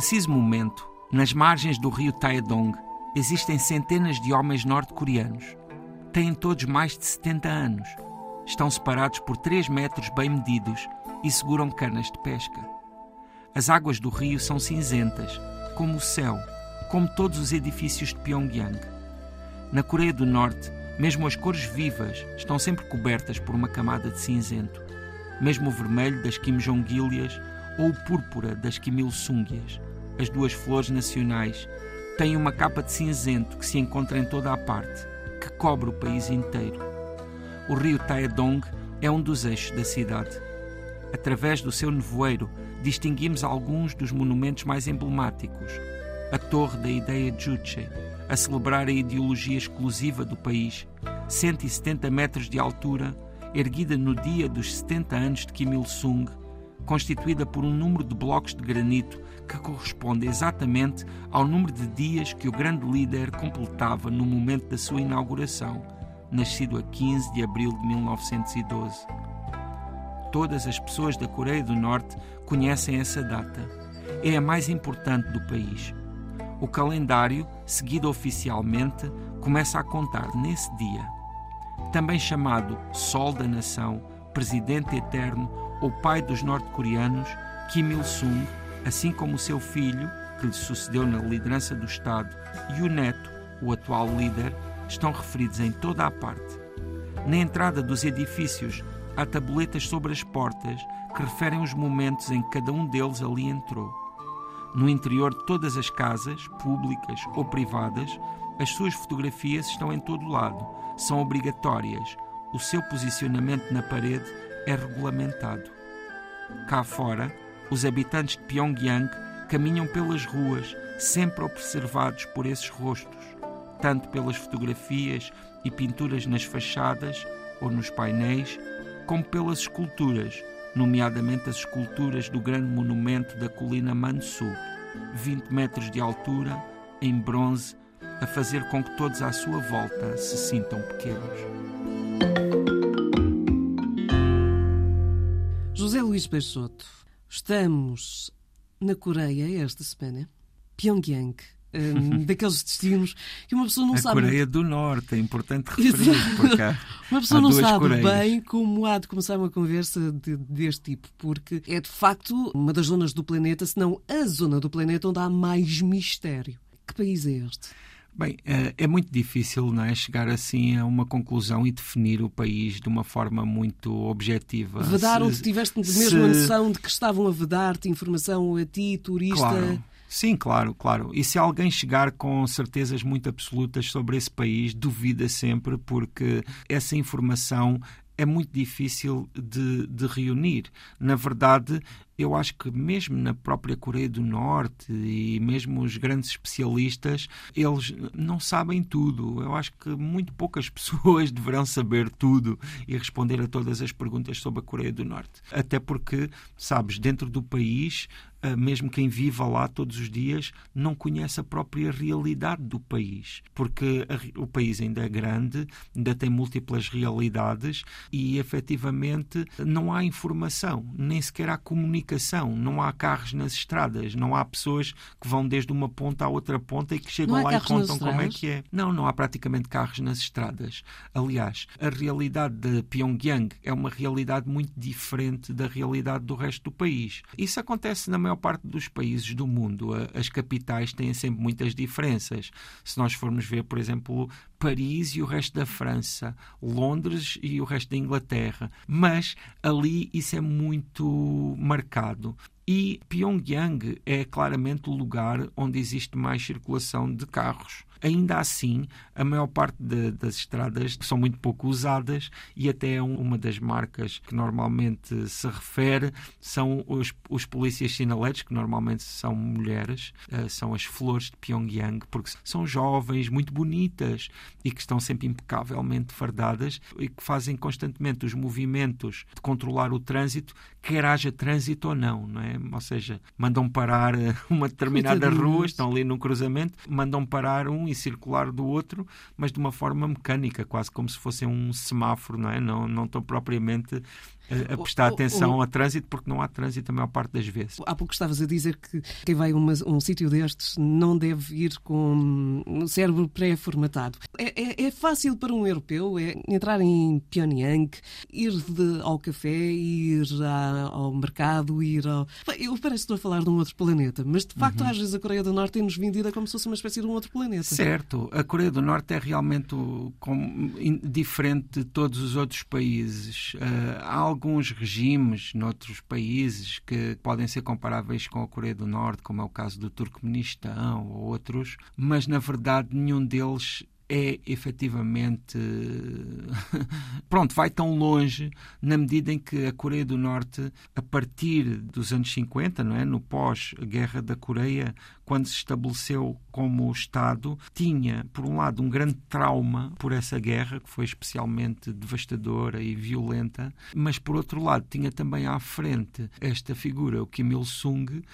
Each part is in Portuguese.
Preciso momento, nas margens do rio Taedong, existem centenas de homens norte-coreanos. Têm todos mais de 70 anos. Estão separados por 3 metros bem medidos e seguram canas de pesca. As águas do rio são cinzentas, como o céu, como todos os edifícios de Pyongyang. Na Coreia do Norte, mesmo as cores vivas estão sempre cobertas por uma camada de cinzento, mesmo o vermelho das Kim Jong-ilias ou o púrpura das Kim Il-sungias as duas flores nacionais, têm uma capa de cinzento que se encontra em toda a parte, que cobre o país inteiro. O rio Taedong é um dos eixos da cidade. Através do seu nevoeiro, distinguimos alguns dos monumentos mais emblemáticos. A Torre da Ideia Juche, a celebrar a ideologia exclusiva do país, 170 metros de altura, erguida no dia dos 70 anos de Kim Il-sung, constituída por um número de blocos de granito que corresponde exatamente ao número de dias que o grande líder completava no momento da sua inauguração, nascido a 15 de abril de 1912. Todas as pessoas da Coreia do Norte conhecem essa data. É a mais importante do país. O calendário, seguido oficialmente, começa a contar nesse dia. Também chamado Sol da Nação, Presidente Eterno ou Pai dos Norte-Coreanos, Kim Il-sung assim como o seu filho, que lhe sucedeu na liderança do Estado, e o neto, o atual líder, estão referidos em toda a parte. Na entrada dos edifícios há tabuletas sobre as portas que referem os momentos em que cada um deles ali entrou. No interior de todas as casas, públicas ou privadas, as suas fotografias estão em todo lado, são obrigatórias. O seu posicionamento na parede é regulamentado. Cá fora, os habitantes de Pyongyang caminham pelas ruas, sempre observados por esses rostos, tanto pelas fotografias e pinturas nas fachadas ou nos painéis, como pelas esculturas, nomeadamente as esculturas do grande monumento da colina Mansu, 20 metros de altura, em bronze, a fazer com que todos à sua volta se sintam pequenos. José Luís Peixoto Estamos na Coreia esta semana, Pyongyang. Um, daqueles destinos que uma pessoa não a sabe. Coreia do Norte, é importante referir, porque há, uma pessoa não sabe Coreias. bem como há de começar uma conversa de, deste tipo, porque é de facto uma das zonas do planeta, se não a zona do planeta onde há mais mistério. Que país é este? Bem, eh, é muito difícil não é, chegar assim a uma conclusão e definir o país de uma forma muito objetiva. Vedaram-te, tiveste mesmo a noção de que estavam a vedar-te informação a ti, turista? Claro. Sim, claro, claro. E se alguém chegar com certezas muito absolutas sobre esse país, duvida sempre, porque essa informação é muito difícil de, de reunir. Na verdade, eu acho que mesmo na própria Coreia do Norte e mesmo os grandes especialistas, eles não sabem tudo. Eu acho que muito poucas pessoas deverão saber tudo e responder a todas as perguntas sobre a Coreia do Norte. Até porque, sabes, dentro do país, eh, mesmo quem viva lá todos os dias, não conhece a própria realidade do país, porque o país ainda é grande, ainda tem múltiplas realidades e efetivamente não há informação, nem sequer há comunicação comunicação, não há carros nas estradas, não há pessoas que vão desde uma ponta à outra ponta e que chegam lá e contam como é que é. Não, não há praticamente carros nas estradas. Aliás, a realidade de Pyongyang é uma realidade muito diferente da realidade do resto do país. Isso acontece na maior parte dos países do mundo. As capitais têm sempre muitas diferenças. Se nós formos ver, por exemplo, Paris e o resto da França, Londres e o resto da Inglaterra. Mas ali isso é muito marcado. E Pyongyang é claramente o lugar onde existe mais circulação de carros. Ainda assim, a maior parte de, das estradas são muito pouco usadas e até uma das marcas que normalmente se refere são os, os polícias sinaletes, que normalmente são mulheres, uh, são as flores de Pyongyang, porque são jovens, muito bonitas e que estão sempre impecavelmente fardadas e que fazem constantemente os movimentos de controlar o trânsito, quer haja trânsito ou não, não é? Ou seja, mandam parar eh, uma determinada rua, estão ali no cruzamento, mandam parar um e circular do outro, mas de uma forma mecânica, quase como se fosse um semáforo, não é? Não, não estão propriamente a, a prestar atenção a trânsito, porque não há trânsito a maior parte das vezes. Há pouco estavas a dizer que quem vai a um sítio destes não deve ir com o cérebro pré-formatado. É, é, é, fácil para um europeu é entrar em Pyongyang, ir de, ao café, ir ao mercado, ir ao. Eu parece que estou a falar de um outro planeta, mas de facto, uhum. às vezes, a Coreia do Norte tem-nos vendida como se fosse uma espécie de um outro planeta. Certo. A Coreia do Norte é realmente com, diferente de todos os outros países. Uh, há alguns regimes noutros países que podem ser comparáveis com a Coreia do Norte, como é o caso do Turcomenistão ou outros, mas na verdade nenhum deles é efetivamente. Pronto, vai tão longe na medida em que a Coreia do Norte, a partir dos anos 50, não é? no pós-guerra da Coreia, quando se estabeleceu como Estado, tinha, por um lado, um grande trauma por essa guerra, que foi especialmente devastadora e violenta, mas, por outro lado, tinha também à frente esta figura, o Kim Il-sung,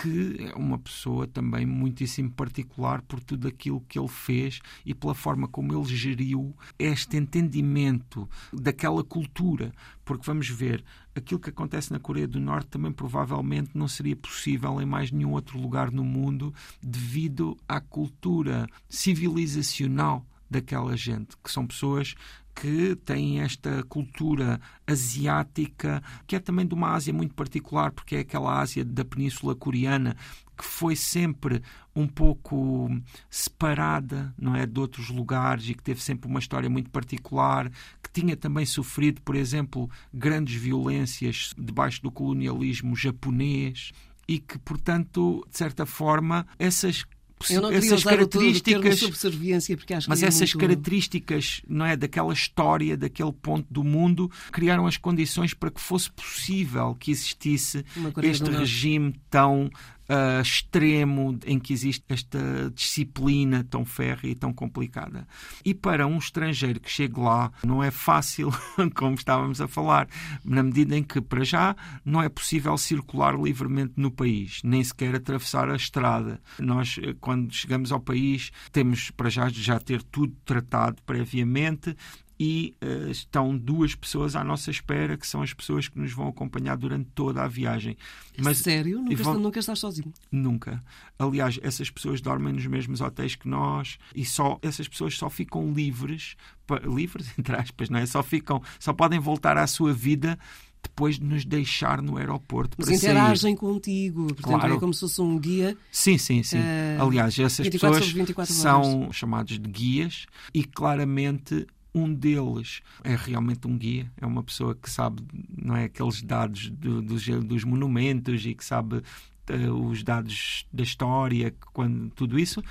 que é uma pessoa também muitíssimo particular por tudo aquilo que ele fez e pela forma como ele geriu este entendimento daquela cultura. Porque vamos ver, aquilo que acontece na Coreia do Norte também provavelmente não seria possível em mais nenhum outro lugar no mundo devido à cultura civilizacional daquela gente, que são pessoas que têm esta cultura asiática, que é também de uma Ásia muito particular, porque é aquela Ásia da Península Coreana que foi sempre um pouco separada, não é, de outros lugares e que teve sempre uma história muito particular, que tinha também sofrido, por exemplo, grandes violências debaixo do colonialismo japonês e que, portanto, de certa forma, essas eu não essas características subserviência porque acho mas que é essas muito... características não é? Daquela história daquele ponto do mundo criaram as condições para que fosse possível que existisse este regime tão uh, extremo em que existe esta disciplina tão férrea e tão complicada. E para um estrangeiro que chegue lá, não é fácil, como estávamos a falar, na medida em que, para já, não é possível circular livremente no país, nem sequer atravessar a estrada. Nós, eh, quando chegamos ao país, temos para já já ter tudo tratado previamente, e uh, estão duas pessoas à nossa espera, que são as pessoas que nos vão acompanhar durante toda a viagem. Mas, Sério? Nunca, vão... nunca estás sozinho? Nunca. Aliás, essas pessoas dormem nos mesmos hotéis que nós e só essas pessoas só ficam livres, livres entre aspas, não é? Só ficam, só podem voltar à sua vida depois de nos deixar no aeroporto. Mas interagem sair. contigo, portanto claro. é como se fosse um guia. Sim, sim, sim. Uh, Aliás, essas pessoas são chamadas de guias e claramente um deles é realmente um guia, é uma pessoa que sabe, não é, aqueles dados do, dos, dos monumentos e que sabe uh, os dados da história, quando, tudo isso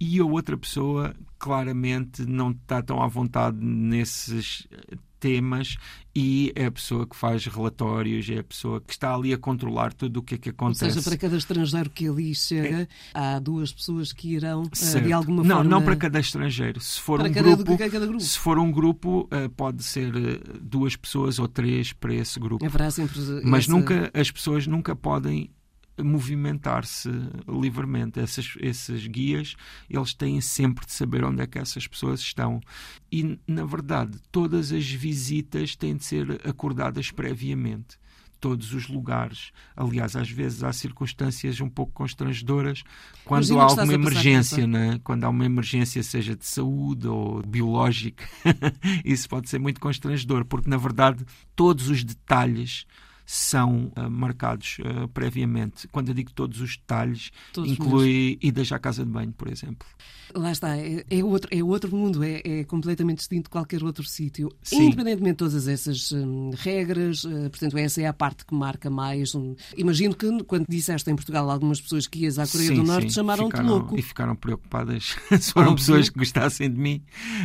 e a outra pessoa claramente não está tão à vontade nesses temas e é a pessoa que faz relatórios, é a pessoa que está ali a controlar tudo o que é que acontece. Ou seja, para cada estrangeiro que ali chega, é. há duas pessoas que irão uh, de alguma não, forma. Não, não para cada estrangeiro. Se for para um cada, grupo, cada grupo, se for um grupo, uh, pode ser uh, duas pessoas ou três para esse grupo. Haverá sempre Mas essa... nunca as pessoas nunca podem movimentar-se livremente. Essas, esses guias, eles têm sempre de saber onde é que essas pessoas estão. E, na verdade, todas as visitas têm de ser acordadas previamente todos os lugares. Aliás, às vezes há circunstâncias um pouco constrangedoras quando há alguma emergência, né? quando há uma emergência, seja de saúde ou biológica. Isso pode ser muito constrangedor, porque na verdade todos os detalhes são uh, marcados uh, previamente. Quando eu digo todos os detalhes, todos inclui idas à casa de banho, por exemplo. Lá está, é, é outro, é outro mundo, é, é, completamente distinto de qualquer outro sítio. Independentemente de todas essas hum, regras, uh, portanto, essa é a parte que marca mais. Um... Imagino que quando disseste em Portugal algumas pessoas que ias à Coreia sim, do Norte chamaram-te louco. E ficaram preocupadas se foram Óbvio. pessoas que gostassem de mim,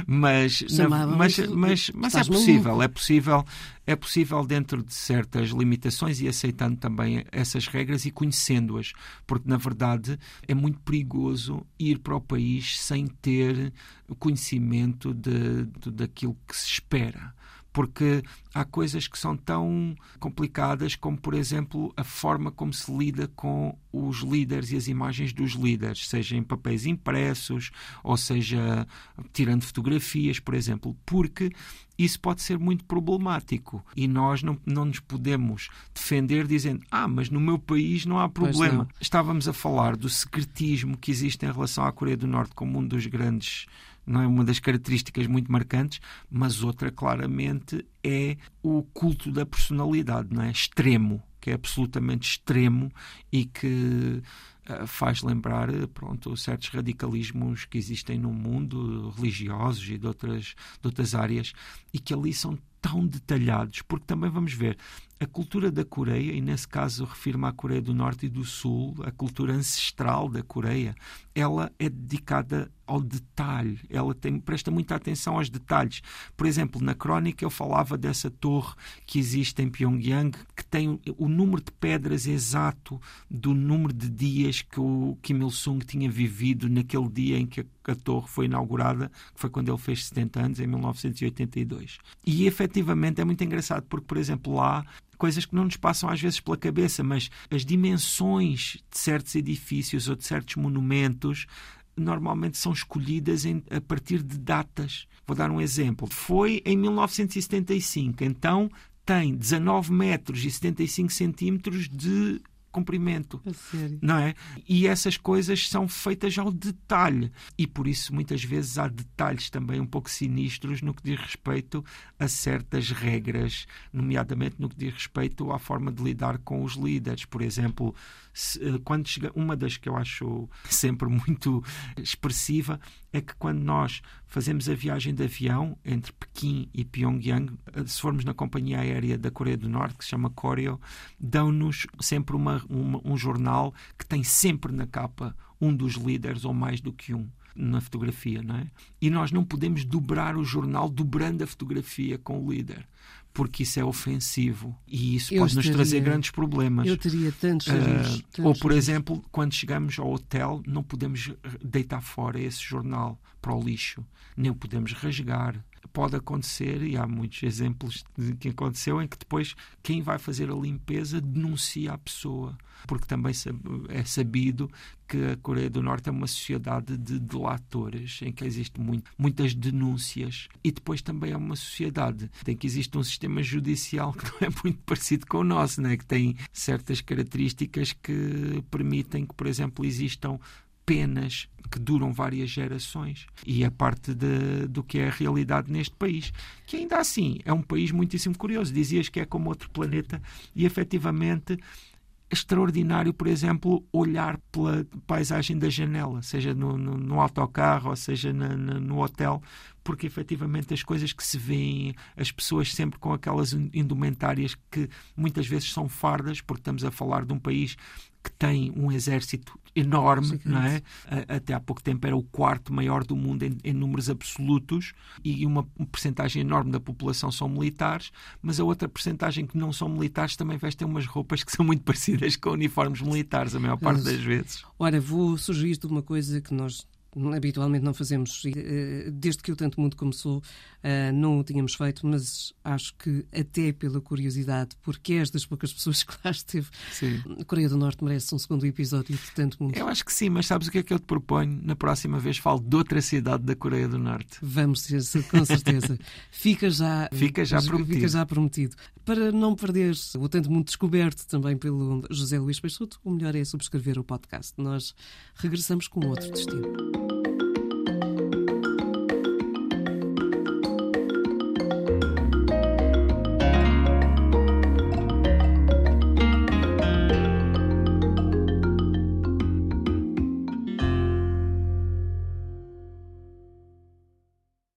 mas, na, mas, mas, mas é possível, é possível é possível dentro de certas limitações e aceitando também essas regras e conhecendo-as, porque na verdade é muito perigoso ir para o país sem ter conhecimento de, de daquilo que se espera porque há coisas que são tão complicadas como, por exemplo, a forma como se lida com os líderes e as imagens dos líderes, seja em papéis impressos ou seja tirando fotografias, por exemplo, porque isso pode ser muito problemático e nós não, não nos podemos defender dizendo ah, mas no meu país não há problema. Estávamos a falar do secretismo que existe em relação à Coreia do Norte como um dos grandes não é uma das características muito marcantes, mas outra claramente é o culto da personalidade, não é? Extremo, que é absolutamente extremo e que uh, faz lembrar pronto, certos radicalismos que existem no mundo, religiosos e de outras, de outras áreas, e que ali são tão detalhados, porque também vamos ver a cultura da Coreia, e nesse caso refiro-me à Coreia do Norte e do Sul, a cultura ancestral da Coreia, ela é dedicada ao detalhe, ela tem, presta muita atenção aos detalhes. Por exemplo, na crónica eu falava dessa torre que existe em Pyongyang, que tem o número de pedras exato do número de dias que o Kim Il-sung tinha vivido naquele dia em que a, torre foi inaugurada, que foi quando ele fez 70 anos, em 1982. E efetivamente é muito engraçado, porque, por exemplo, lá coisas que não nos passam às vezes pela cabeça, mas as dimensões de certos edifícios ou de certos monumentos normalmente são escolhidas em, a partir de datas. Vou dar um exemplo. Foi em 1975, então tem 19 metros e 75 centímetros de comprimento. Não é? E essas coisas são feitas ao detalhe. E por isso, muitas vezes, há detalhes também um pouco sinistros no que diz respeito a certas regras, nomeadamente no que diz respeito à forma de lidar com os líderes. Por exemplo, eh, quando chega, uma das que eu acho sempre muito expressiva é que quando nós fazemos a viagem de avião entre Pequim e Pyongyang, eh, se formos na companhia aérea da Coreia do Norte, que se chama Koryo, dão-nos sempre uma, uma, um jornal que tem sempre na capa um dos líderes ou mais do que um na fotografia, não é? E nós não podemos dobrar o jornal dobrando a fotografia com o líder porque isso é ofensivo e isso pode nos trazer grandes problemas. Eu teria tantos, uh, tantos Ou, por exemplo, quando chegamos ao hotel, não podemos deitar fora esse jornal para o lixo, nem o podemos rasgar. Pode acontecer, e há muitos exemplos de que aconteceu, em que depois quem vai fazer a limpeza denuncia a pessoa, porque também é sabido que a Coreia do Norte é uma sociedade de delatores, em que existem muitas denúncias, e depois também é uma sociedade em que existe um sistema judicial que não é muito parecido com o nosso, né? que tem certas características que permitem que, por exemplo, existam penas que duram várias gerações e é parte de, do que é a realidade neste país, que ainda assim é um país muitíssimo curioso. Dizias que é como outro planeta e efetivamente extraordinário, por exemplo, olhar pela paisagem da janela, seja no, no, no autocarro ou seja na, na, no hotel, porque efetivamente as coisas que se veem, as pessoas sempre com aquelas indumentárias que muitas vezes são fardas, porque estamos a falar de um país que tem um exército enorme, não é? Até há pouco tempo era o quarto maior do mundo em, em números absolutos e uma, uma percentagem enorme da população são militares, mas a outra percentagem que não são militares também vestem umas roupas que são muito parecidas com uniformes militares, a maior parte das vezes. Ora, vou sugerir-te uma coisa que nós habitualmente não fazemos. Eh, desde que o Tanto Mundo começou, eh, não o tínhamos feito, mas acho que até pela curiosidade, porque és das poucas pessoas que lá esteve, sim. a Coreia do Norte merece um segundo episódio de Tanto Mundo. Eu acho que sim, mas sabes o que é que eu te proponho? Na próxima vez falo de outra cidade da Coreia do Norte. Vamos com certeza. fica já, fica já prometido. Fica já prometido. Para não perderes o Tanto Mundo descoberto também pelo José Luís Peixoto, o melhor é subscrever o podcast. Nós regressamos com outro destino.